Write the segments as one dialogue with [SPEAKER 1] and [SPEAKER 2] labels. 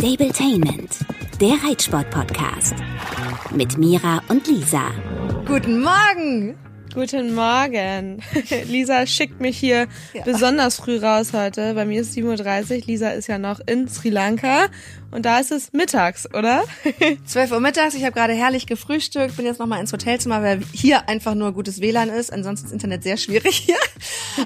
[SPEAKER 1] Stabletainment, der Reitsport-Podcast. Mit Mira und Lisa.
[SPEAKER 2] Guten Morgen!
[SPEAKER 3] Guten Morgen. Lisa schickt mich hier ja. besonders früh raus heute. Bei mir ist 7.30 Uhr. Lisa ist ja noch in Sri Lanka und da ist es mittags, oder?
[SPEAKER 2] 12 Uhr mittags. Ich habe gerade herrlich gefrühstückt, bin jetzt nochmal ins Hotelzimmer, weil hier einfach nur gutes WLAN ist. Ansonsten ist Internet sehr schwierig hier.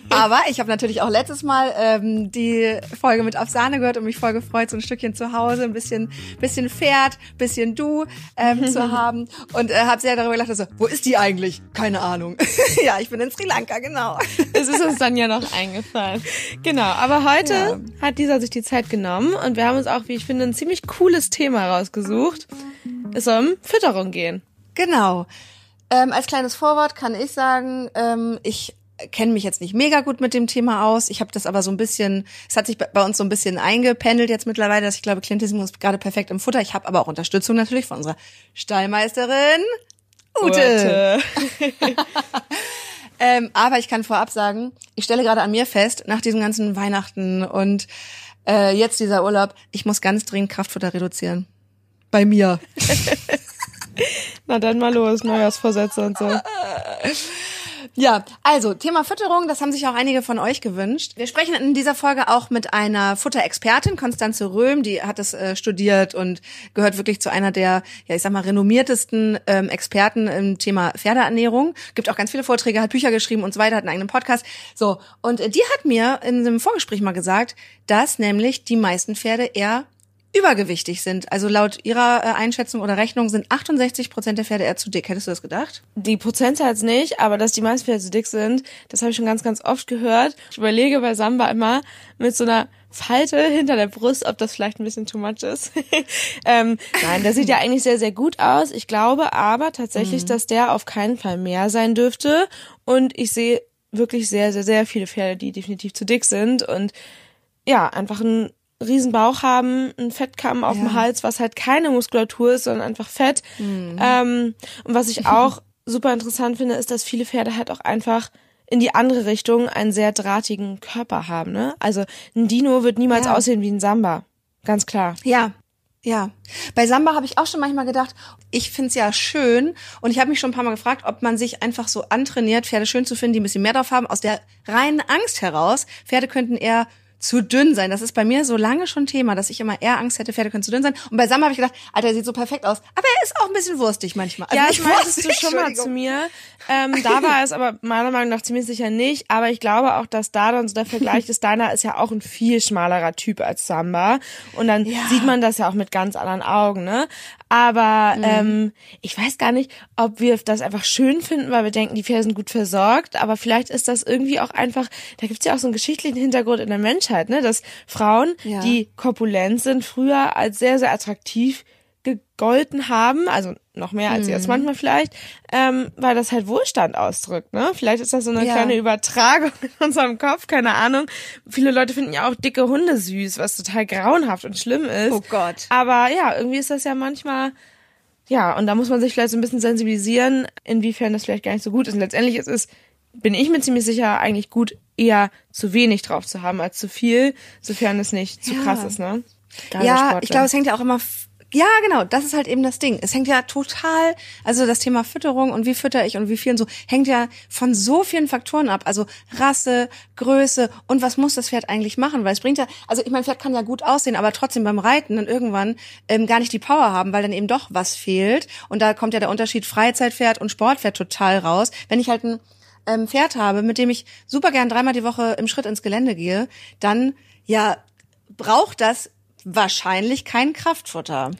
[SPEAKER 2] Aber ich habe natürlich auch letztes Mal ähm, die Folge mit Afsane gehört und mich voll gefreut, so ein Stückchen zu Hause, ein bisschen, bisschen Pferd, bisschen Du ähm, zu haben. Und äh, habe sehr darüber gelacht, also, wo ist die eigentlich? Keine Ahnung. ja, ich bin in Sri Lanka, genau.
[SPEAKER 3] Es ist uns dann ja noch eingefallen. Genau, aber heute ja. hat dieser sich die Zeit genommen und wir haben uns auch, wie ich finde, ein ziemlich cooles Thema rausgesucht. Es soll um Fütterung gehen.
[SPEAKER 2] Genau. Ähm, als kleines Vorwort kann ich sagen, ähm, ich kenne mich jetzt nicht mega gut mit dem Thema aus. Ich habe das aber so ein bisschen, es hat sich bei uns so ein bisschen eingependelt jetzt mittlerweile, dass ich glaube, Klientismus ist gerade perfekt im Futter. Ich habe aber auch Unterstützung natürlich von unserer Stallmeisterin Ute. Ute. ähm, aber ich kann vorab sagen, ich stelle gerade an mir fest, nach diesem ganzen Weihnachten und äh, jetzt dieser Urlaub, ich muss ganz dringend Kraftfutter reduzieren. Bei mir.
[SPEAKER 3] Na dann mal los, Neujahrsvorsätze und so.
[SPEAKER 2] Ja, also Thema Fütterung, das haben sich auch einige von euch gewünscht. Wir sprechen in dieser Folge auch mit einer Futterexpertin, Konstanze Röhm, die hat es äh, studiert und gehört wirklich zu einer der, ja ich sag mal, renommiertesten ähm, Experten im Thema Pferdeernährung. Gibt auch ganz viele Vorträge, hat Bücher geschrieben und so weiter, hat einen eigenen Podcast. So, und äh, die hat mir in einem Vorgespräch mal gesagt, dass nämlich die meisten Pferde eher übergewichtig sind. Also laut ihrer äh, Einschätzung oder Rechnung sind 68 Prozent der Pferde eher zu dick. Hättest du das gedacht?
[SPEAKER 3] Die Prozentzahl nicht, aber dass die meisten Pferde zu dick sind, das habe ich schon ganz, ganz oft gehört. Ich überlege bei Samba immer mit so einer Falte hinter der Brust, ob das vielleicht ein bisschen too much ist. ähm, nein, der sieht ja eigentlich sehr, sehr gut aus. Ich glaube aber tatsächlich, mhm. dass der auf keinen Fall mehr sein dürfte. Und ich sehe wirklich sehr, sehr, sehr viele Pferde, die definitiv zu dick sind und ja, einfach ein riesen Bauch haben, ein Fettkamm auf ja. dem Hals, was halt keine Muskulatur ist, sondern einfach Fett. Mhm. Ähm, und was ich auch super interessant finde, ist, dass viele Pferde halt auch einfach in die andere Richtung einen sehr drahtigen Körper haben. Ne? Also ein Dino wird niemals ja. aussehen wie ein Samba. Ganz klar.
[SPEAKER 2] Ja, ja, bei Samba habe ich auch schon manchmal gedacht, ich find's ja schön und ich habe mich schon ein paar Mal gefragt, ob man sich einfach so antrainiert, Pferde schön zu finden, die ein bisschen mehr drauf haben, aus der reinen Angst heraus. Pferde könnten eher zu dünn sein. Das ist bei mir so lange schon Thema, dass ich immer eher Angst hätte, Pferde können zu dünn sein. Und bei Sam habe ich gedacht, Alter, er sieht so perfekt aus. Aber er ist auch ein bisschen wurstig manchmal.
[SPEAKER 3] Also ja, ich meintest du schon mal zu mir. Ähm, da war es aber meiner Meinung nach ziemlich sicher nicht. Aber ich glaube auch, dass da dann so der Vergleich ist, deiner ist ja auch ein viel schmalerer Typ als Samba. Und dann ja. sieht man das ja auch mit ganz anderen Augen, ne? Aber mhm. ähm, ich weiß gar nicht, ob wir das einfach schön finden, weil wir denken, die Pferde sind gut versorgt. Aber vielleicht ist das irgendwie auch einfach, da gibt's ja auch so einen geschichtlichen Hintergrund in der Menschheit, ne? dass Frauen, ja. die korpulent sind, früher als sehr, sehr attraktiv gegolten haben, also noch mehr als mhm. jetzt manchmal vielleicht, ähm, weil das halt Wohlstand ausdrückt, ne? Vielleicht ist das so eine ja. kleine Übertragung in unserem Kopf, keine Ahnung. Viele Leute finden ja auch dicke Hunde süß, was total grauenhaft und schlimm ist.
[SPEAKER 2] Oh Gott.
[SPEAKER 3] Aber ja, irgendwie ist das ja manchmal ja, und da muss man sich vielleicht so ein bisschen sensibilisieren, inwiefern das vielleicht gar nicht so gut ist. Und letztendlich ist es, bin ich mir ziemlich sicher, eigentlich gut, eher zu wenig drauf zu haben als zu viel, sofern es nicht zu krass ist, ne?
[SPEAKER 2] Gerade ja, Sportler. ich glaube, es hängt ja auch immer ja, genau, das ist halt eben das Ding. Es hängt ja total, also das Thema Fütterung und wie fütter ich und wie viel und so, hängt ja von so vielen Faktoren ab. Also Rasse, Größe und was muss das Pferd eigentlich machen? Weil es bringt ja, also ich mein Pferd kann ja gut aussehen, aber trotzdem beim Reiten dann irgendwann ähm, gar nicht die Power haben, weil dann eben doch was fehlt. Und da kommt ja der Unterschied Freizeitpferd und Sportpferd total raus. Wenn ich halt ein ähm, Pferd habe, mit dem ich super gern dreimal die Woche im Schritt ins Gelände gehe, dann ja braucht das wahrscheinlich kein Kraftfutter.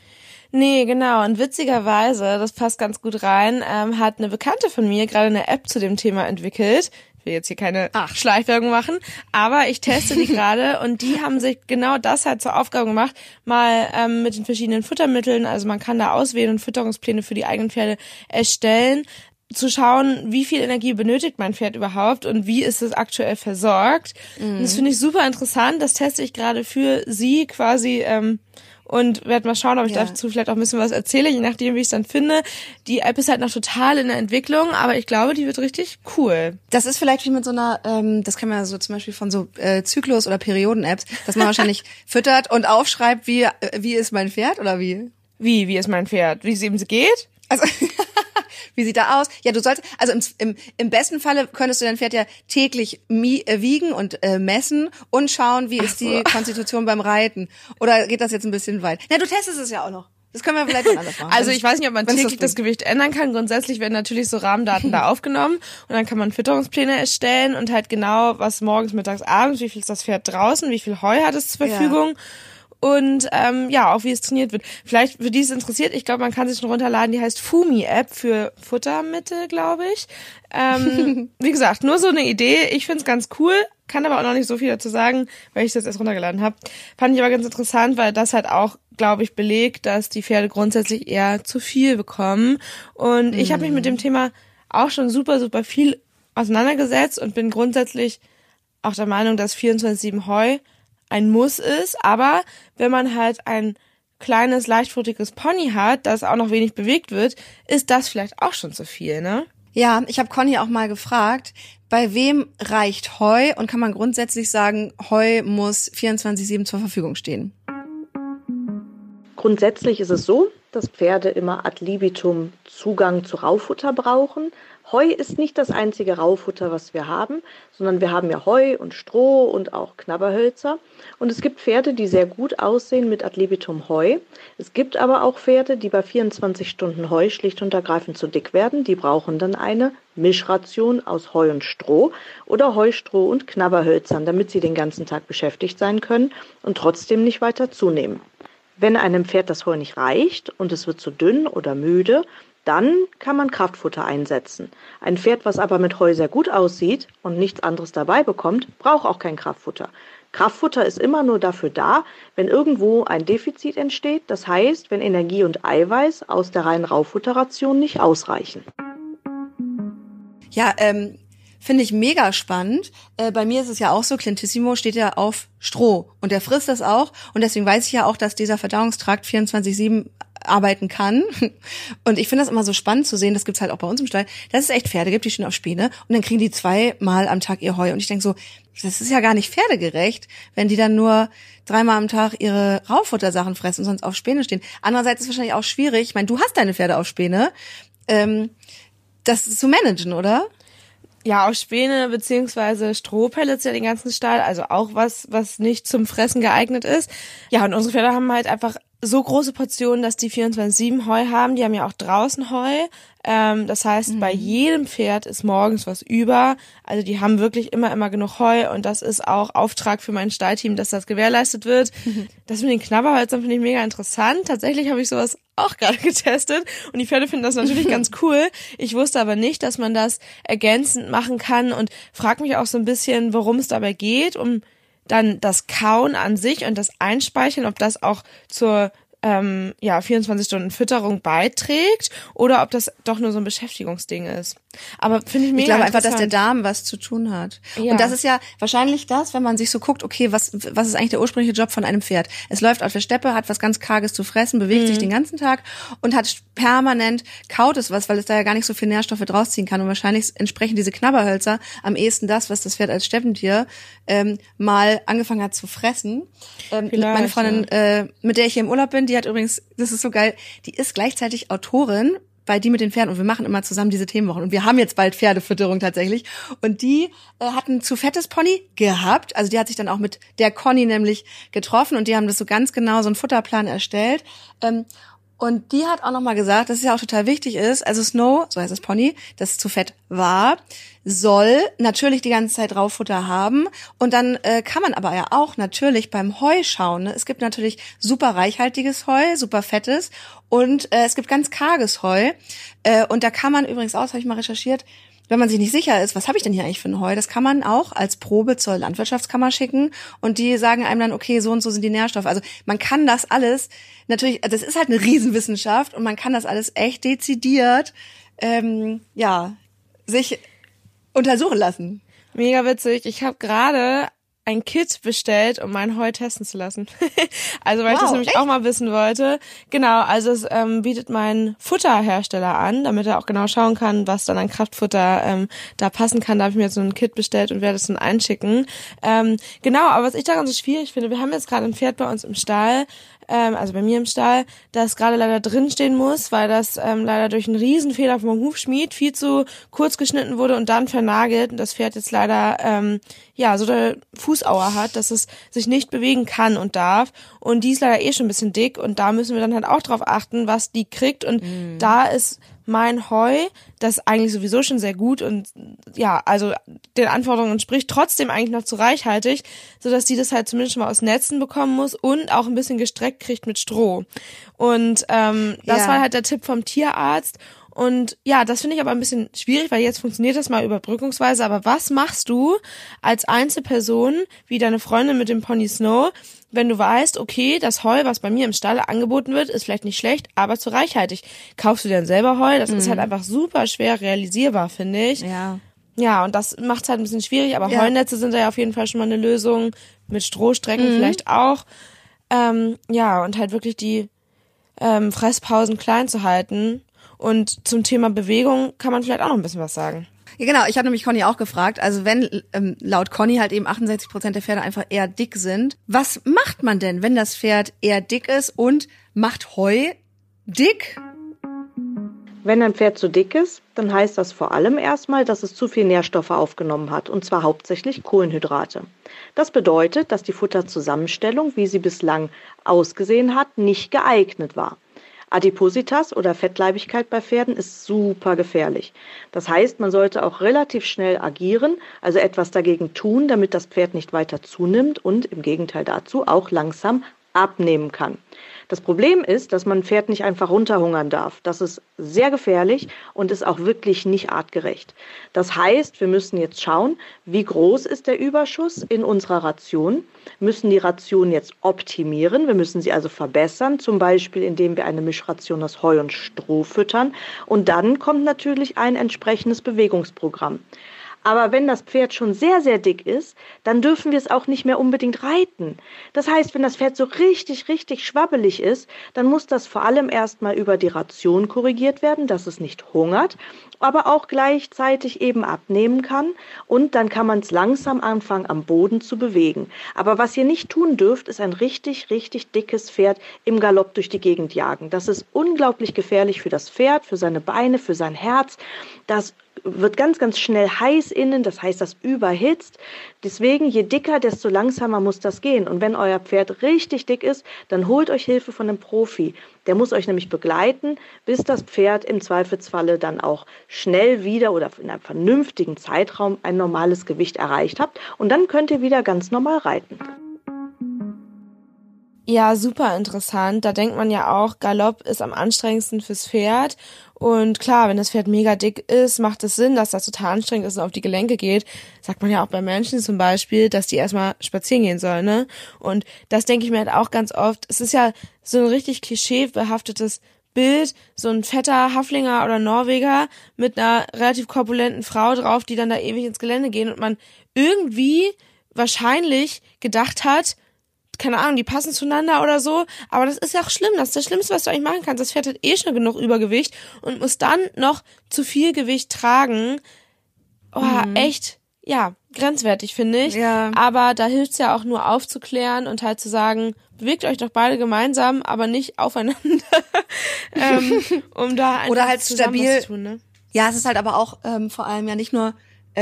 [SPEAKER 3] Nee, genau. Und witzigerweise, das passt ganz gut rein, ähm, hat eine Bekannte von mir gerade eine App zu dem Thema entwickelt. Ich will jetzt hier keine Ach. Schleichwerbung machen, aber ich teste die gerade und die haben sich genau das halt zur Aufgabe gemacht, mal ähm, mit den verschiedenen Futtermitteln, also man kann da auswählen und Fütterungspläne für die eigenen Pferde erstellen, zu schauen, wie viel Energie benötigt mein Pferd überhaupt und wie ist es aktuell versorgt. Mhm. Und das finde ich super interessant. Das teste ich gerade für sie quasi ähm, und werde mal schauen, ob ich ja. dazu vielleicht auch ein bisschen was erzähle, je nachdem, wie ich es dann finde. Die App ist halt noch total in der Entwicklung, aber ich glaube, die wird richtig cool.
[SPEAKER 2] Das ist vielleicht wie mit so einer, ähm, das kann man so zum Beispiel von so äh, Zyklus- oder Perioden-Apps, dass man wahrscheinlich füttert und aufschreibt, wie, äh, wie ist mein Pferd oder wie?
[SPEAKER 3] Wie, wie ist mein Pferd? Wie es eben geht?
[SPEAKER 2] Also Wie sieht er aus? Ja, du sollst, also im, im, im besten Falle könntest du dein Pferd ja täglich äh, wiegen und äh, messen und schauen, wie ist die Konstitution beim Reiten. Oder geht das jetzt ein bisschen weit? Na, du testest es ja auch noch. Das können wir vielleicht anders machen.
[SPEAKER 3] Also ich weiß nicht, ob man täglich das, das, Gewicht ändern kann. Grundsätzlich werden natürlich so Rahmendaten da aufgenommen und dann kann man Fütterungspläne erstellen und halt genau, was morgens, mittags, abends, wie viel ist das Pferd draußen, wie viel Heu hat es zur Verfügung. Ja und ähm, ja, auch wie es trainiert wird. Vielleicht für die es interessiert, ich glaube, man kann sich schon runterladen, die heißt Fumi-App für Futtermittel, glaube ich. Ähm, wie gesagt, nur so eine Idee. Ich find's ganz cool, kann aber auch noch nicht so viel dazu sagen, weil ich das erst runtergeladen habe. Fand ich aber ganz interessant, weil das halt auch glaube ich, belegt, dass die Pferde grundsätzlich eher zu viel bekommen. Und ich habe mich mit dem Thema auch schon super, super viel auseinandergesetzt und bin grundsätzlich auch der Meinung, dass 24-7 Heu ein Muss ist, aber wenn man halt ein kleines, leichtfrutiges Pony hat, das auch noch wenig bewegt wird, ist das vielleicht auch schon zu viel, ne?
[SPEAKER 2] Ja, ich habe Conny auch mal gefragt, bei wem reicht Heu und kann man grundsätzlich sagen, Heu muss 24/7 zur Verfügung stehen?
[SPEAKER 4] Grundsätzlich ist es so, dass Pferde immer ad libitum Zugang zu Raufutter brauchen. Heu ist nicht das einzige Raufutter, was wir haben, sondern wir haben ja Heu und Stroh und auch Knabberhölzer. Und es gibt Pferde, die sehr gut aussehen mit ad libitum Heu. Es gibt aber auch Pferde, die bei 24 Stunden Heu schlicht und ergreifend zu dick werden. Die brauchen dann eine Mischration aus Heu und Stroh oder Heu, Stroh und Knabberhölzern, damit sie den ganzen Tag beschäftigt sein können und trotzdem nicht weiter zunehmen. Wenn einem Pferd das Heu nicht reicht und es wird zu dünn oder müde, dann kann man Kraftfutter einsetzen. Ein Pferd, was aber mit Heu sehr gut aussieht und nichts anderes dabei bekommt, braucht auch kein Kraftfutter. Kraftfutter ist immer nur dafür da, wenn irgendwo ein Defizit entsteht, das heißt, wenn Energie und Eiweiß aus der reinen Rauffutterration nicht ausreichen.
[SPEAKER 2] Ja, ähm, finde ich mega spannend. Äh, bei mir ist es ja auch so, Clintissimo steht ja auf Stroh und der frisst das auch und deswegen weiß ich ja auch, dass dieser Verdauungstrakt 24/7 arbeiten kann. Und ich finde das immer so spannend zu sehen, das gibt's halt auch bei uns im Stall, dass es echt Pferde gibt, die stehen auf Späne und dann kriegen die zweimal am Tag ihr Heu. Und ich denke so, das ist ja gar nicht pferdegerecht, wenn die dann nur dreimal am Tag ihre Raufuttersachen fressen und sonst auf Späne stehen. Andererseits ist es wahrscheinlich auch schwierig, ich meine, du hast deine Pferde auf Späne, ähm, das zu managen, oder?
[SPEAKER 3] Ja, auch Späne beziehungsweise Strohpellets ja den ganzen Stall, also auch was, was nicht zum Fressen geeignet ist. Ja, und unsere Pferde haben halt einfach so große Portionen, dass die 24-7 Heu haben. Die haben ja auch draußen Heu. Ähm, das heißt, mhm. bei jedem Pferd ist morgens was über. Also die haben wirklich immer, immer genug Heu und das ist auch Auftrag für mein Stallteam, dass das gewährleistet wird. Das mit den Knabberholzern finde ich mega interessant. Tatsächlich habe ich sowas auch gerade getestet und die Pferde finden das natürlich ganz cool. Ich wusste aber nicht, dass man das ergänzend machen kann und frag mich auch so ein bisschen, worum es dabei geht, um dann das Kauen an sich und das Einspeichern, ob das auch zur ähm, ja 24 Stunden Fütterung beiträgt oder ob das doch nur so ein Beschäftigungsding ist. Aber finde ich mega
[SPEAKER 2] Ich glaube einfach, dass der Darm was zu tun hat. Ja. Und das ist ja wahrscheinlich das, wenn man sich so guckt, okay, was was ist eigentlich der ursprüngliche Job von einem Pferd? Es läuft auf der Steppe, hat was ganz karges zu fressen, bewegt mhm. sich den ganzen Tag und hat permanent kaut es was, weil es da ja gar nicht so viel Nährstoffe draus ziehen kann und wahrscheinlich entsprechen diese Knabberhölzer am ehesten das, was das Pferd als Steppentier ähm, mal angefangen hat zu fressen. Ähm, meine Freundin, ja. äh, mit der ich hier im Urlaub bin, die hat übrigens, das ist so geil, die ist gleichzeitig Autorin bei die mit den Pferden und wir machen immer zusammen diese Themenwochen und wir haben jetzt bald Pferdefütterung tatsächlich. Und die äh, hatten zu fettes Pony gehabt, also die hat sich dann auch mit der Conny nämlich getroffen und die haben das so ganz genau so einen Futterplan erstellt. Ähm, und die hat auch nochmal gesagt, dass es ja auch total wichtig ist, also Snow, so heißt das Pony, das zu fett war, soll natürlich die ganze Zeit Rauffutter haben. Und dann äh, kann man aber ja auch natürlich beim Heu schauen. Ne? Es gibt natürlich super reichhaltiges Heu, super fettes und äh, es gibt ganz karges Heu. Äh, und da kann man übrigens auch, habe ich mal recherchiert, wenn man sich nicht sicher ist, was habe ich denn hier eigentlich für ein Heu, das kann man auch als Probe zur Landwirtschaftskammer schicken und die sagen einem dann, okay, so und so sind die Nährstoffe. Also man kann das alles, natürlich, das ist halt eine Riesenwissenschaft und man kann das alles echt dezidiert, ähm, ja, sich untersuchen lassen.
[SPEAKER 3] Mega witzig. Ich habe gerade ein Kit bestellt, um mein Heu testen zu lassen. also weil wow, ich das nämlich
[SPEAKER 2] echt?
[SPEAKER 3] auch mal wissen wollte. Genau, also es ähm, bietet mein Futterhersteller an, damit er auch genau schauen kann, was dann an Kraftfutter ähm, da passen kann. Da habe ich mir jetzt so ein Kit bestellt und werde es dann einschicken. Ähm, genau, aber was ich daran so schwierig finde, wir haben jetzt gerade ein Pferd bei uns im Stall, ähm, also bei mir im Stall, das gerade leider drinstehen muss, weil das ähm, leider durch einen Riesenfehler vom Hufschmied viel zu kurz geschnitten wurde und dann vernagelt. Und das Pferd jetzt leider ähm, ja so der Fußauer hat, dass es sich nicht bewegen kann und darf. Und die ist leider eh schon ein bisschen dick. Und da müssen wir dann halt auch drauf achten, was die kriegt. Und mhm. da ist mein Heu, das eigentlich sowieso schon sehr gut und ja, also den Anforderungen entspricht, trotzdem eigentlich noch zu reichhaltig, so dass die das halt zumindest mal aus Netzen bekommen muss und auch ein bisschen gestreckt kriegt mit Stroh. Und ähm, das ja. war halt der Tipp vom Tierarzt. Und ja, das finde ich aber ein bisschen schwierig, weil jetzt funktioniert das mal überbrückungsweise. Aber was machst du als Einzelperson, wie deine Freundin mit dem Pony Snow, wenn du weißt, okay, das Heu, was bei mir im Stall angeboten wird, ist vielleicht nicht schlecht, aber zu reichhaltig. Kaufst du dir dann selber Heu? Das mhm. ist halt einfach super schwer realisierbar, finde ich.
[SPEAKER 2] Ja.
[SPEAKER 3] Ja, und das macht es halt ein bisschen schwierig, aber ja. Heunetze sind da ja auf jeden Fall schon mal eine Lösung. Mit Strohstrecken mhm. vielleicht auch. Ähm, ja, und halt wirklich die ähm, Fresspausen klein zu halten. Und zum Thema Bewegung kann man vielleicht auch noch ein bisschen was sagen.
[SPEAKER 2] Ja, genau. Ich habe nämlich Conny auch gefragt. Also wenn ähm, laut Conny halt eben 68 Prozent der Pferde einfach eher dick sind, was macht man denn, wenn das Pferd eher dick ist und macht Heu dick?
[SPEAKER 4] Wenn ein Pferd zu dick ist, dann heißt das vor allem erstmal, dass es zu viel Nährstoffe aufgenommen hat, und zwar hauptsächlich Kohlenhydrate. Das bedeutet, dass die Futterzusammenstellung, wie sie bislang ausgesehen hat, nicht geeignet war. Adipositas oder Fettleibigkeit bei Pferden ist super gefährlich. Das heißt, man sollte auch relativ schnell agieren, also etwas dagegen tun, damit das Pferd nicht weiter zunimmt und im Gegenteil dazu auch langsam abnehmen kann. Das Problem ist, dass man ein Pferd nicht einfach runterhungern darf. Das ist sehr gefährlich und ist auch wirklich nicht artgerecht. Das heißt, wir müssen jetzt schauen, wie groß ist der Überschuss in unserer Ration, müssen die Ration jetzt optimieren, wir müssen sie also verbessern, zum Beispiel indem wir eine Mischration aus Heu und Stroh füttern und dann kommt natürlich ein entsprechendes Bewegungsprogramm. Aber wenn das Pferd schon sehr, sehr dick ist, dann dürfen wir es auch nicht mehr unbedingt reiten. Das heißt, wenn das Pferd so richtig, richtig schwabbelig ist, dann muss das vor allem erstmal über die Ration korrigiert werden, dass es nicht hungert, aber auch gleichzeitig eben abnehmen kann. Und dann kann man es langsam anfangen, am Boden zu bewegen. Aber was ihr nicht tun dürft, ist ein richtig, richtig dickes Pferd im Galopp durch die Gegend jagen. Das ist unglaublich gefährlich für das Pferd, für seine Beine, für sein Herz. Das wird ganz, ganz schnell heiß innen, das heißt, das überhitzt. Deswegen, je dicker, desto langsamer muss das gehen. Und wenn euer Pferd richtig dick ist, dann holt euch Hilfe von einem Profi. Der muss euch nämlich begleiten, bis das Pferd im Zweifelsfalle dann auch schnell wieder oder in einem vernünftigen Zeitraum ein normales Gewicht erreicht habt. Und dann könnt ihr wieder ganz normal reiten.
[SPEAKER 3] Ja, super interessant. Da denkt man ja auch, Galopp ist am anstrengendsten fürs Pferd. Und klar, wenn das Pferd mega dick ist, macht es Sinn, dass das total anstrengend ist und auf die Gelenke geht. Sagt man ja auch bei Menschen zum Beispiel, dass die erstmal spazieren gehen sollen, ne? Und das denke ich mir halt auch ganz oft. Es ist ja so ein richtig klischeebehaftetes Bild, so ein fetter Haflinger oder Norweger mit einer relativ korpulenten Frau drauf, die dann da ewig ins Gelände gehen und man irgendwie wahrscheinlich gedacht hat, keine Ahnung, die passen zueinander oder so. Aber das ist ja auch schlimm. Das ist das Schlimmste, was du eigentlich machen kannst. Das Pferd hat eh schon genug Übergewicht und muss dann noch zu viel Gewicht tragen. Oh, mhm. echt, ja, grenzwertig, finde ich.
[SPEAKER 2] Ja.
[SPEAKER 3] Aber da hilft's ja auch nur aufzuklären und halt zu sagen, bewegt euch doch beide gemeinsam, aber nicht aufeinander. ähm, um da einfach
[SPEAKER 2] Oder halt stabil.
[SPEAKER 3] Zu tun, ne?
[SPEAKER 2] Ja, es ist halt aber auch ähm, vor allem ja nicht nur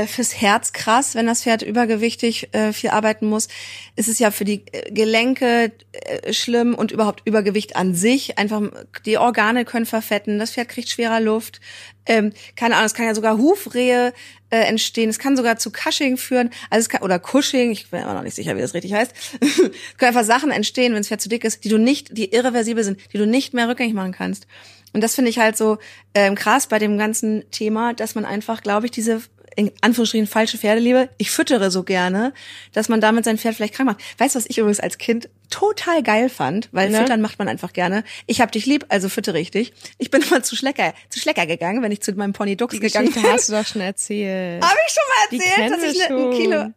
[SPEAKER 2] fürs Herz krass, wenn das Pferd übergewichtig äh, viel arbeiten muss. Es ist ja für die äh, Gelenke äh, schlimm und überhaupt Übergewicht an sich. Einfach die Organe können verfetten, das Pferd kriegt schwerer Luft. Ähm, keine Ahnung, es kann ja sogar Hufrehe äh, entstehen. Es kann sogar zu Cushing führen, also es kann, oder Cushing. Ich bin immer noch nicht sicher, wie das richtig heißt. es können einfach Sachen entstehen, wenn das Pferd zu dick ist, die du nicht, die irreversibel sind, die du nicht mehr rückgängig machen kannst. Und das finde ich halt so ähm, krass bei dem ganzen Thema, dass man einfach, glaube ich, diese in Anführungsstrichen falsche Pferdeliebe. Ich füttere so gerne, dass man damit sein Pferd vielleicht krank macht. Weißt du, was ich übrigens als Kind total geil fand? Weil ne? füttern macht man einfach gerne. Ich hab dich lieb, also füttere ich dich. Ich bin immer zu Schlecker, zu Schlecker gegangen, wenn ich zu meinem Pony Dux
[SPEAKER 3] Die
[SPEAKER 2] gegangen
[SPEAKER 3] bin. hast du doch schon erzählt.
[SPEAKER 2] Hab ich schon mal erzählt, dass ich ne, ein Kilo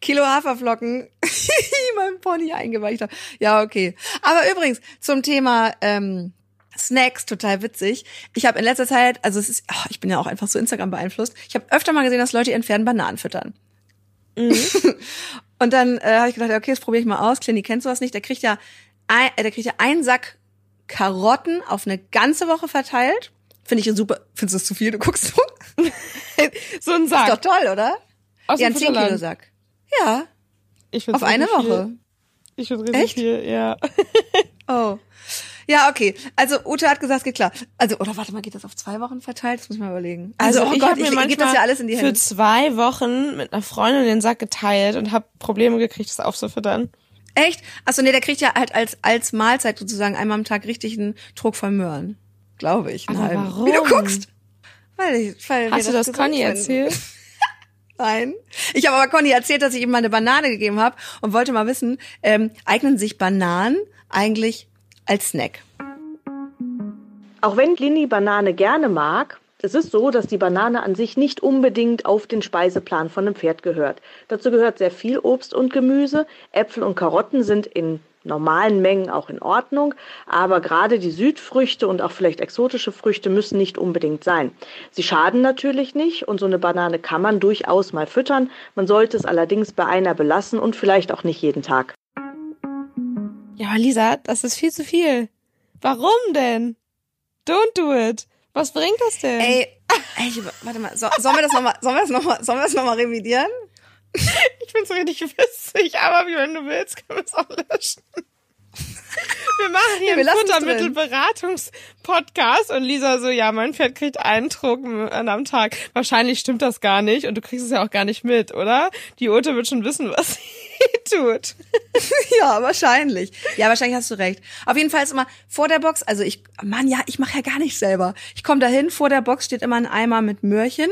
[SPEAKER 2] Kilo Haferflocken mein Pony eingeweicht habe. Ja, okay. Aber übrigens, zum Thema ähm, Snacks, total witzig. Ich habe in letzter Zeit, also es ist, oh, ich bin ja auch einfach so Instagram beeinflusst, ich habe öfter mal gesehen, dass Leute ihren Pferden Bananen füttern. Mhm. Und dann äh, habe ich gedacht, okay, das probiere ich mal aus. Clini kennt sowas nicht. Der kriegt ja, ein, äh, der kriegt ja einen Sack Karotten auf eine ganze Woche verteilt. Finde ich super. Findest du das zu viel? Du guckst so.
[SPEAKER 3] so ein Sack.
[SPEAKER 2] Ist doch toll, oder? Aus ja, ein 10 Kilo Sack. Ja. Ich auf eine Woche.
[SPEAKER 3] Viel. Ich finde richtig viel, ja.
[SPEAKER 2] oh. Ja, okay. Also Ute hat gesagt, es geht klar. Also, oder warte mal, geht das auf zwei Wochen verteilt? Das muss ich mal überlegen.
[SPEAKER 3] Also, also oh ich Gott, mir ich, geht das ja alles in die Hände. Für zwei Wochen mit einer Freundin den Sack geteilt und habe Probleme gekriegt, das aufzufüttern.
[SPEAKER 2] Echt? Achso, nee, der kriegt ja halt als, als Mahlzeit sozusagen einmal am Tag richtig einen Druck von Möhren. Glaube ich.
[SPEAKER 3] Aber halben. warum?
[SPEAKER 2] Wie du guckst. Weil
[SPEAKER 3] ich, weil Hast du das, das Conny erzählt?
[SPEAKER 2] Nein. Ich habe aber Conny erzählt, dass ich ihm mal eine Banane gegeben habe und wollte mal wissen, ähm, eignen sich Bananen eigentlich als Snack?
[SPEAKER 4] Auch wenn Lini Banane gerne mag, es ist so, dass die Banane an sich nicht unbedingt auf den Speiseplan von einem Pferd gehört. Dazu gehört sehr viel Obst und Gemüse. Äpfel und Karotten sind in normalen Mengen auch in Ordnung, aber gerade die Südfrüchte und auch vielleicht exotische Früchte müssen nicht unbedingt sein. Sie schaden natürlich nicht und so eine Banane kann man durchaus mal füttern. Man sollte es allerdings bei einer belassen und vielleicht auch nicht jeden Tag.
[SPEAKER 3] Ja, Lisa, das ist viel zu viel. Warum denn? Don't do it. Was bringt das denn?
[SPEAKER 2] Ey, ey warte mal, so, sollen wir das nochmal, sollen wir das nochmal, sollen wir das nochmal revidieren?
[SPEAKER 3] Ich find's richtig witzig, aber wie wenn du willst, können wir es auch löschen. Wir machen hier ja, einen Futtermittelberatungs-Podcast und Lisa so, ja, mein Pferd kriegt einen Druck am Tag. Wahrscheinlich stimmt das gar nicht und du kriegst es ja auch gar nicht mit, oder? Die Ute wird schon wissen, was sie tut.
[SPEAKER 2] ja, wahrscheinlich. Ja, wahrscheinlich hast du recht. Auf jeden Fall ist immer vor der Box, also ich, Mann, ja, ich mache ja gar nicht selber. Ich komme dahin, vor der Box steht immer ein Eimer mit Möhrchen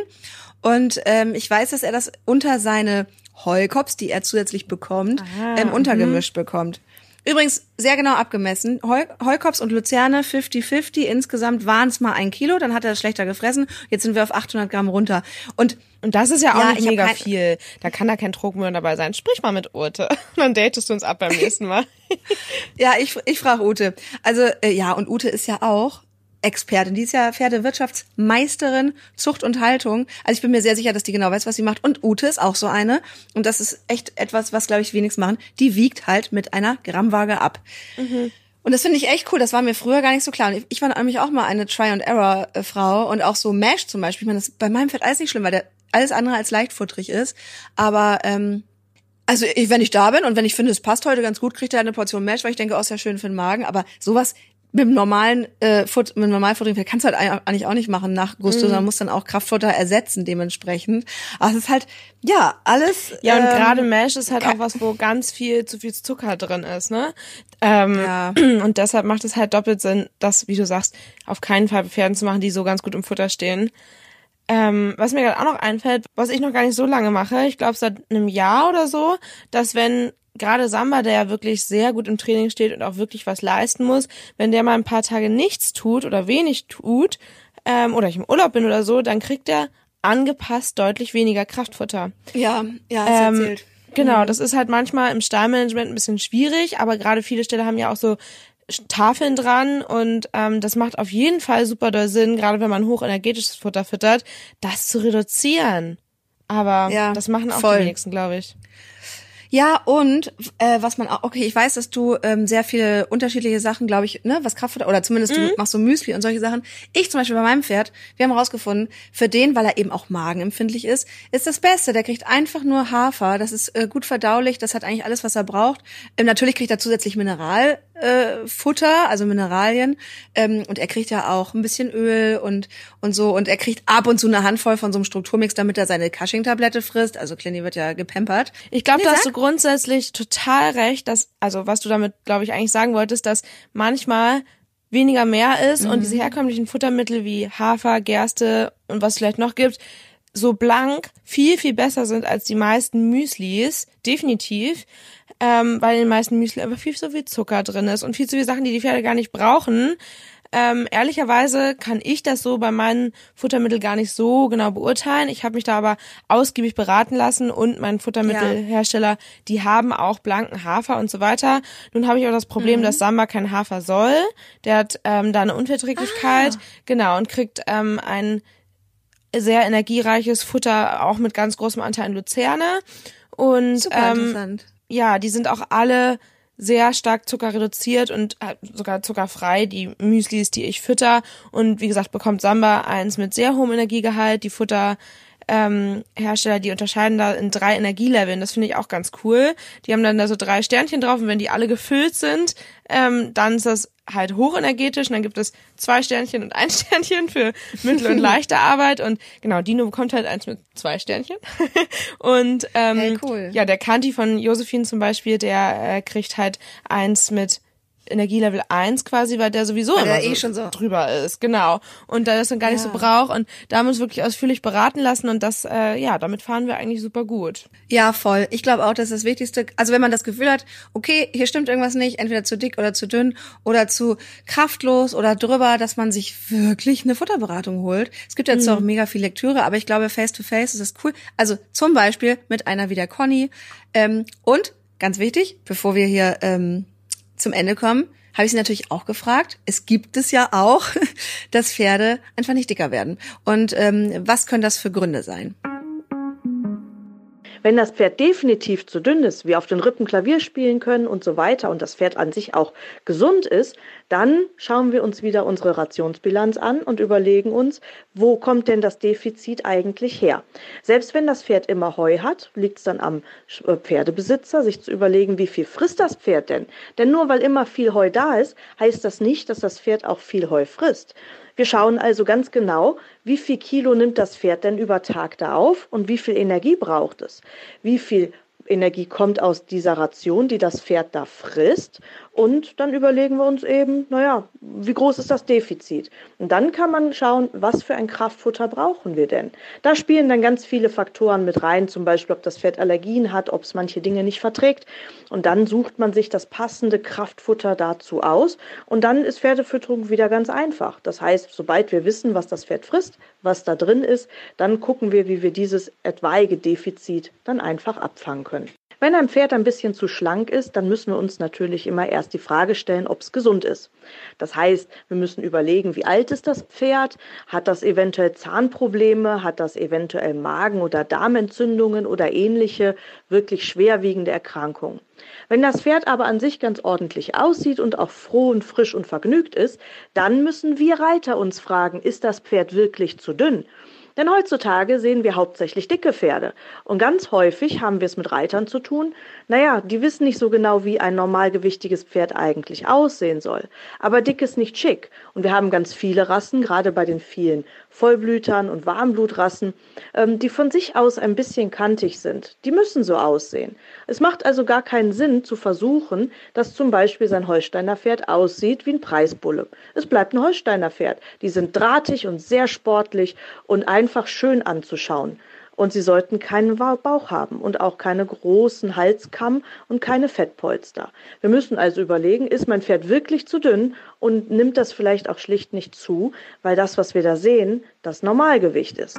[SPEAKER 2] und ähm, ich weiß, dass er das unter seine Heukops, die er zusätzlich bekommt, ah, ähm, untergemischt mh. bekommt. Übrigens sehr genau abgemessen. Heu, Heukops und Luzerne 50-50. Insgesamt waren es mal ein Kilo, dann hat er das schlechter gefressen. Jetzt sind wir auf 800 Gramm runter. Und
[SPEAKER 3] und das ist ja auch ja, nicht mega viel. Da kann da kein Druckmüll dabei sein. Sprich mal mit Ute. Dann datest du uns ab beim nächsten Mal.
[SPEAKER 2] ja, ich, ich frage Ute. Also, äh, ja, und Ute ist ja auch Expertin. Die ist ja Pferdewirtschaftsmeisterin, Zucht und Haltung. Also ich bin mir sehr sicher, dass die genau weiß, was sie macht. Und Ute ist auch so eine. Und das ist echt etwas, was, glaube ich, wenigstens machen. Die wiegt halt mit einer Grammwaage ab. Mhm. Und das finde ich echt cool. Das war mir früher gar nicht so klar. Und ich war nämlich auch mal eine Try-and-Error-Frau und auch so Mash zum Beispiel. Ich meine, das ist bei meinem Pferd alles nicht schlimm, weil der alles andere als leichtfutterig ist. Aber ähm, also ich, wenn ich da bin und wenn ich finde, es passt heute ganz gut, kriegt er eine Portion Mash, weil ich denke, oh, ist ja schön für den Magen. Aber sowas mit dem normalen äh, Foot, mit dem Normalfutter kannst du halt eigentlich auch nicht machen nach Gusto, mhm. sondern musst dann auch Kraftfutter ersetzen dementsprechend. Aber es ist halt ja alles.
[SPEAKER 3] Ja und ähm, gerade Mesh ist halt auch was, wo ganz viel zu viel Zucker drin ist, ne? Ähm, ja. Und deshalb macht es halt doppelt Sinn, das, wie du sagst, auf keinen Fall Pferden zu machen, die so ganz gut im Futter stehen. Ähm, was mir gerade auch noch einfällt, was ich noch gar nicht so lange mache, ich glaube seit einem Jahr oder so, dass wenn gerade Samba, der ja wirklich sehr gut im Training steht und auch wirklich was leisten muss, wenn der mal ein paar Tage nichts tut oder wenig tut, ähm, oder ich im Urlaub bin oder so, dann kriegt er angepasst deutlich weniger Kraftfutter.
[SPEAKER 2] Ja, ja, hast ähm, erzählt.
[SPEAKER 3] Genau, mhm. das ist halt manchmal im Stallmanagement ein bisschen schwierig, aber gerade viele Ställe haben ja auch so Tafeln dran und ähm, das macht auf jeden Fall super doll Sinn, gerade wenn man hochenergetisches Futter füttert, das zu reduzieren. Aber ja, das machen auch voll. die wenigsten, glaube ich.
[SPEAKER 2] Ja, und äh, was man auch, okay, ich weiß, dass du ähm, sehr viele unterschiedliche Sachen, glaube ich, ne, was Kraftfutter, oder zumindest mhm. du machst so Müsli und solche Sachen. Ich zum Beispiel bei meinem Pferd, wir haben herausgefunden, für den, weil er eben auch magenempfindlich ist, ist das Beste. Der kriegt einfach nur Hafer, das ist äh, gut verdaulich, das hat eigentlich alles, was er braucht. Ähm, natürlich kriegt er zusätzlich Mineral, äh, Futter, also Mineralien. Ähm, und er kriegt ja auch ein bisschen Öl und, und so. Und er kriegt ab und zu eine Handvoll von so einem Strukturmix, damit er seine Cushing-Tablette frisst. Also Clinny wird ja gepampert.
[SPEAKER 3] Ich glaube, da hast du grundsätzlich total recht, dass, also was du damit, glaube ich, eigentlich sagen wolltest, dass manchmal weniger mehr ist mhm. und diese herkömmlichen Futtermittel wie Hafer, Gerste und was es vielleicht noch gibt, so blank viel, viel besser sind als die meisten Müslis, definitiv ähm, weil in den meisten Müsli einfach viel zu viel Zucker drin ist und viel zu viele Sachen, die die Pferde gar nicht brauchen. Ähm, ehrlicherweise kann ich das so bei meinen Futtermitteln gar nicht so genau beurteilen. Ich habe mich da aber ausgiebig beraten lassen und mein Futtermittelhersteller, die haben auch blanken Hafer und so weiter. Nun habe ich auch das Problem, mhm. dass Samba kein Hafer soll. Der hat ähm, da eine Unverträglichkeit, ah. genau, und kriegt ähm, ein sehr energiereiches Futter, auch mit ganz großem Anteil an Luzerne. Und
[SPEAKER 2] Super ähm,
[SPEAKER 3] ja, die sind auch alle sehr stark zuckerreduziert und äh, sogar zuckerfrei, die Müslis, die ich fütter. Und wie gesagt, bekommt Samba eins mit sehr hohem Energiegehalt. Die Futter ähm, Hersteller, die unterscheiden da in drei Energieleveln. Das finde ich auch ganz cool. Die haben dann da so drei Sternchen drauf und wenn die alle gefüllt sind, ähm, dann ist das halt hochenergetisch und dann gibt es zwei Sternchen und ein Sternchen für mittel- und leichte Arbeit und genau, Dino bekommt halt eins mit zwei Sternchen und ähm, hey, cool. ja, der Kanti von Josephine zum Beispiel, der äh, kriegt halt eins mit Energielevel 1 quasi, weil der sowieso weil immer der eh schon so drüber ist, genau. Und da das dann gar nicht so braucht und da haben wir uns wirklich ausführlich beraten lassen und das, äh, ja, damit fahren wir eigentlich super gut.
[SPEAKER 2] Ja, voll. Ich glaube auch, dass das Wichtigste, also wenn man das Gefühl hat, okay, hier stimmt irgendwas nicht, entweder zu dick oder zu dünn oder zu kraftlos oder drüber, dass man sich wirklich eine Futterberatung holt. Es gibt jetzt mhm. auch mega viel Lektüre, aber ich glaube, face to face ist das cool. Also zum Beispiel mit einer wie der Conny. Ähm, und ganz wichtig, bevor wir hier ähm, zum Ende kommen, habe ich sie natürlich auch gefragt. Es gibt es ja auch, dass Pferde einfach nicht dicker werden. Und ähm, was können das für Gründe sein?
[SPEAKER 4] Wenn das Pferd definitiv zu dünn ist, wir auf den Rippen Klavier spielen können und so weiter und das Pferd an sich auch gesund ist, dann schauen wir uns wieder unsere Rationsbilanz an und überlegen uns, wo kommt denn das Defizit eigentlich her? Selbst wenn das Pferd immer Heu hat, liegt es dann am äh, Pferdebesitzer, sich zu überlegen, wie viel frisst das Pferd denn? Denn nur weil immer viel Heu da ist, heißt das nicht, dass das Pferd auch viel Heu frisst. Wir schauen also ganz genau, wie viel Kilo nimmt das Pferd denn über Tag da auf und wie viel Energie braucht es. Wie viel Energie kommt aus dieser Ration, die das Pferd da frisst. Und dann überlegen wir uns eben, naja, wie groß ist das Defizit? Und dann kann man schauen, was für ein Kraftfutter brauchen wir denn? Da spielen dann ganz viele Faktoren mit rein, zum Beispiel, ob das Pferd Allergien hat, ob es manche Dinge nicht verträgt. Und dann sucht man sich das passende Kraftfutter dazu aus. Und dann ist Pferdefütterung wieder ganz einfach. Das heißt, sobald wir wissen, was das Pferd frisst, was da drin ist, dann gucken wir, wie wir dieses etwaige Defizit dann einfach abfangen können. Wenn ein Pferd ein bisschen zu schlank ist, dann müssen wir uns natürlich immer erst die Frage stellen, ob es gesund ist. Das heißt, wir müssen überlegen, wie alt ist das Pferd? Hat das eventuell Zahnprobleme? Hat das eventuell Magen- oder Darmentzündungen oder ähnliche wirklich schwerwiegende Erkrankungen? Wenn das Pferd aber an sich ganz ordentlich aussieht und auch froh und frisch und vergnügt ist, dann müssen wir Reiter uns fragen, ist das Pferd wirklich zu dünn? Denn heutzutage sehen wir hauptsächlich dicke Pferde. Und ganz häufig haben wir es mit Reitern zu tun. Naja, die wissen nicht so genau, wie ein normalgewichtiges Pferd eigentlich aussehen soll. Aber dick ist nicht schick. Und wir haben ganz viele Rassen, gerade bei den vielen Vollblütern und Warmblutrassen, ähm, die von sich aus ein bisschen kantig sind. Die müssen so aussehen. Es macht also gar keinen Sinn zu versuchen, dass zum Beispiel sein Holsteiner Pferd aussieht wie ein Preisbulle. Es bleibt ein Holsteiner Pferd. Die sind drahtig und sehr sportlich und einfach schön anzuschauen. Und sie sollten keinen Bauch haben und auch keine großen Halskamm und keine Fettpolster. Wir müssen also überlegen, ist mein Pferd wirklich zu dünn und nimmt das vielleicht auch schlicht nicht zu, weil das, was wir da sehen, das Normalgewicht ist.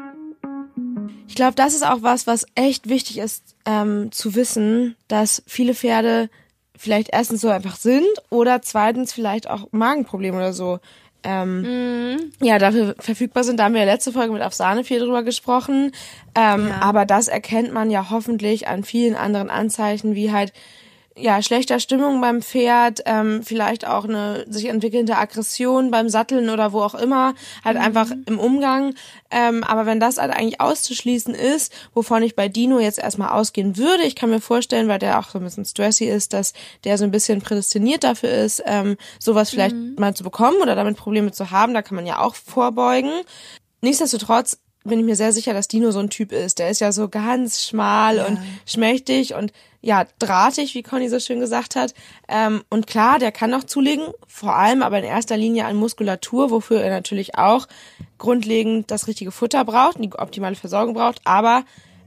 [SPEAKER 3] Ich glaube, das ist auch was, was echt wichtig ist ähm, zu wissen, dass viele Pferde vielleicht erstens so einfach sind oder zweitens vielleicht auch Magenprobleme oder so ähm, mhm. ja, dafür verfügbar sind. Da haben wir ja letzte Folge mit Afsane viel drüber gesprochen. Ähm, ja. Aber das erkennt man ja hoffentlich an vielen anderen Anzeichen, wie halt ja, schlechter Stimmung beim Pferd, ähm, vielleicht auch eine sich entwickelnde Aggression beim Satteln oder wo auch immer, halt mhm. einfach im Umgang. Ähm, aber wenn das halt eigentlich auszuschließen ist, wovon ich bei Dino jetzt erstmal ausgehen würde, ich kann mir vorstellen, weil der auch so ein bisschen stressy ist, dass der so ein bisschen prädestiniert dafür ist, ähm, sowas vielleicht mhm. mal zu bekommen oder damit Probleme zu haben, da kann man ja auch vorbeugen. Nichtsdestotrotz bin ich mir sehr sicher, dass Dino so ein Typ ist. Der ist ja so ganz schmal ja. und schmächtig und ja, drahtig, wie Conny so schön gesagt hat. Ähm, und klar, der kann noch zulegen, vor allem aber in erster Linie an Muskulatur, wofür er natürlich auch grundlegend das richtige Futter braucht, die optimale Versorgung braucht. Aber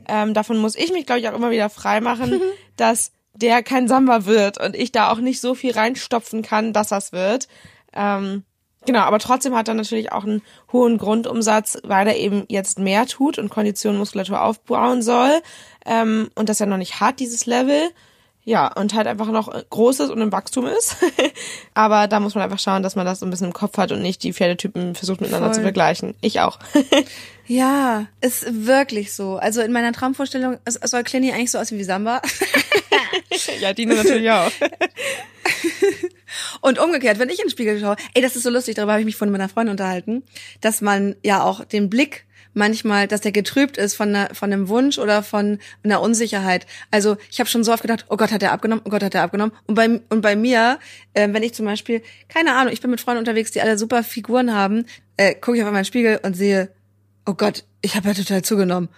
[SPEAKER 3] ähm, davon muss ich mich, glaube ich, auch immer wieder freimachen, dass der kein Samba wird und ich da auch nicht so viel reinstopfen kann, dass das wird. Ähm, Genau, aber trotzdem hat er natürlich auch einen hohen Grundumsatz, weil er eben jetzt mehr tut und Kondition, Muskulatur aufbauen soll ähm, und das ja noch nicht hat, dieses Level. Ja, und halt einfach noch groß ist und im Wachstum ist. aber da muss man einfach schauen, dass man das so ein bisschen im Kopf hat und nicht die Pferdetypen versucht miteinander Voll. zu vergleichen. Ich auch.
[SPEAKER 2] ja, ist wirklich so. Also in meiner Traumvorstellung soll Clinny eigentlich so aussehen wie Samba.
[SPEAKER 3] ja, Dino natürlich auch.
[SPEAKER 2] Und umgekehrt, wenn ich in den Spiegel schaue, ey, das ist so lustig, darüber habe ich mich von meiner Freundin unterhalten, dass man ja auch den Blick manchmal, dass der getrübt ist von, einer, von einem Wunsch oder von einer Unsicherheit. Also ich habe schon so oft gedacht, oh Gott, hat er abgenommen, oh Gott, hat er abgenommen. Und bei, und bei mir, äh, wenn ich zum Beispiel, keine Ahnung, ich bin mit Freunden unterwegs, die alle super Figuren haben, äh, gucke ich auf meinen Spiegel und sehe, oh Gott, ich habe ja total zugenommen.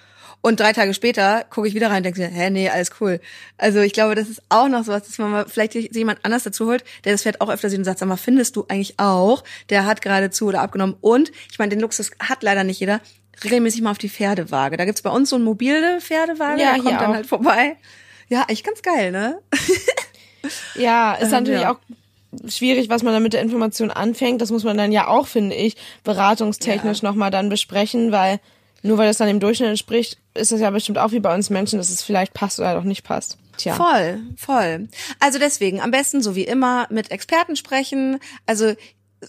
[SPEAKER 2] Und drei Tage später gucke ich wieder rein und denke mir, hä, nee, alles cool. Also ich glaube, das ist auch noch sowas, dass man mal vielleicht jemand anders dazu holt, der das Pferd auch öfter sieht und sagt, sag mal, findest du eigentlich auch, der hat gerade zu oder abgenommen. Und ich meine, den Luxus hat leider nicht jeder, regelmäßig mal auf die Pferdewaage. Da gibt's bei uns so ein mobile Pferdewaage, ja, der kommt dann auch. halt vorbei. Ja, echt ganz geil, ne?
[SPEAKER 3] ja, ist ähm, natürlich ja. auch schwierig, was man dann mit der Information anfängt. Das muss man dann ja auch, finde ich, beratungstechnisch ja. nochmal dann besprechen, weil nur weil das dann im Durchschnitt entspricht, ist das ja bestimmt auch wie bei uns Menschen, dass es vielleicht passt oder doch nicht passt.
[SPEAKER 2] Tja. Voll, voll. Also deswegen am besten so wie immer mit Experten sprechen. Also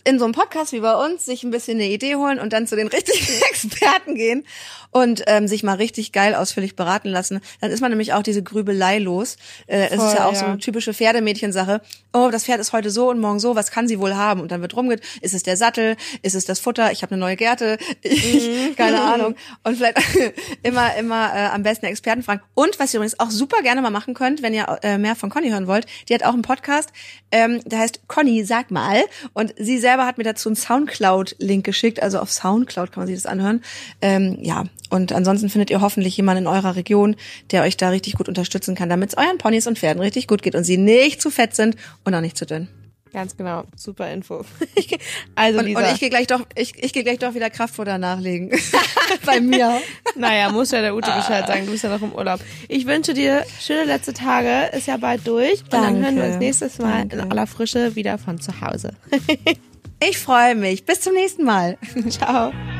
[SPEAKER 2] in so einem Podcast wie bei uns sich ein bisschen eine Idee holen und dann zu den richtigen Experten gehen und ähm, sich mal richtig geil ausführlich beraten lassen. Dann ist man nämlich auch diese Grübelei los. Äh, es ist ja auch ja. so eine typische Pferdemädchensache. Oh, das Pferd ist heute so und morgen so, was kann sie wohl haben? Und dann wird rumgeht, ist es der Sattel, ist es das Futter, ich habe eine neue Gerte, ich, mhm. keine Ahnung. Und vielleicht immer, immer äh, am besten Experten fragen. Und was ihr übrigens auch super gerne mal machen könnt, wenn ihr äh, mehr von Conny hören wollt, die hat auch einen Podcast, ähm, der heißt Conny, sag mal. Und sie selber hat mir dazu einen Soundcloud-Link geschickt, also auf Soundcloud kann man sich das anhören. Ähm, ja, und ansonsten findet ihr hoffentlich jemanden in eurer Region, der euch da richtig gut unterstützen kann, damit es euren Ponys und Pferden richtig gut geht und sie nicht zu fett sind und auch nicht zu dünn.
[SPEAKER 3] Ganz genau, super Info.
[SPEAKER 2] also und, Lisa. und ich gehe gleich doch, ich, ich gehe gleich doch wieder Kraftfutter nachlegen. Bei mir.
[SPEAKER 3] Naja, muss ja der Ute Bescheid sagen, du bist ja noch im Urlaub. Ich wünsche dir schöne letzte Tage, ist ja bald durch. Und dann hören wir uns nächstes Mal Danke. in aller Frische wieder von zu Hause.
[SPEAKER 2] ich freue mich. Bis zum nächsten Mal.
[SPEAKER 3] Ciao.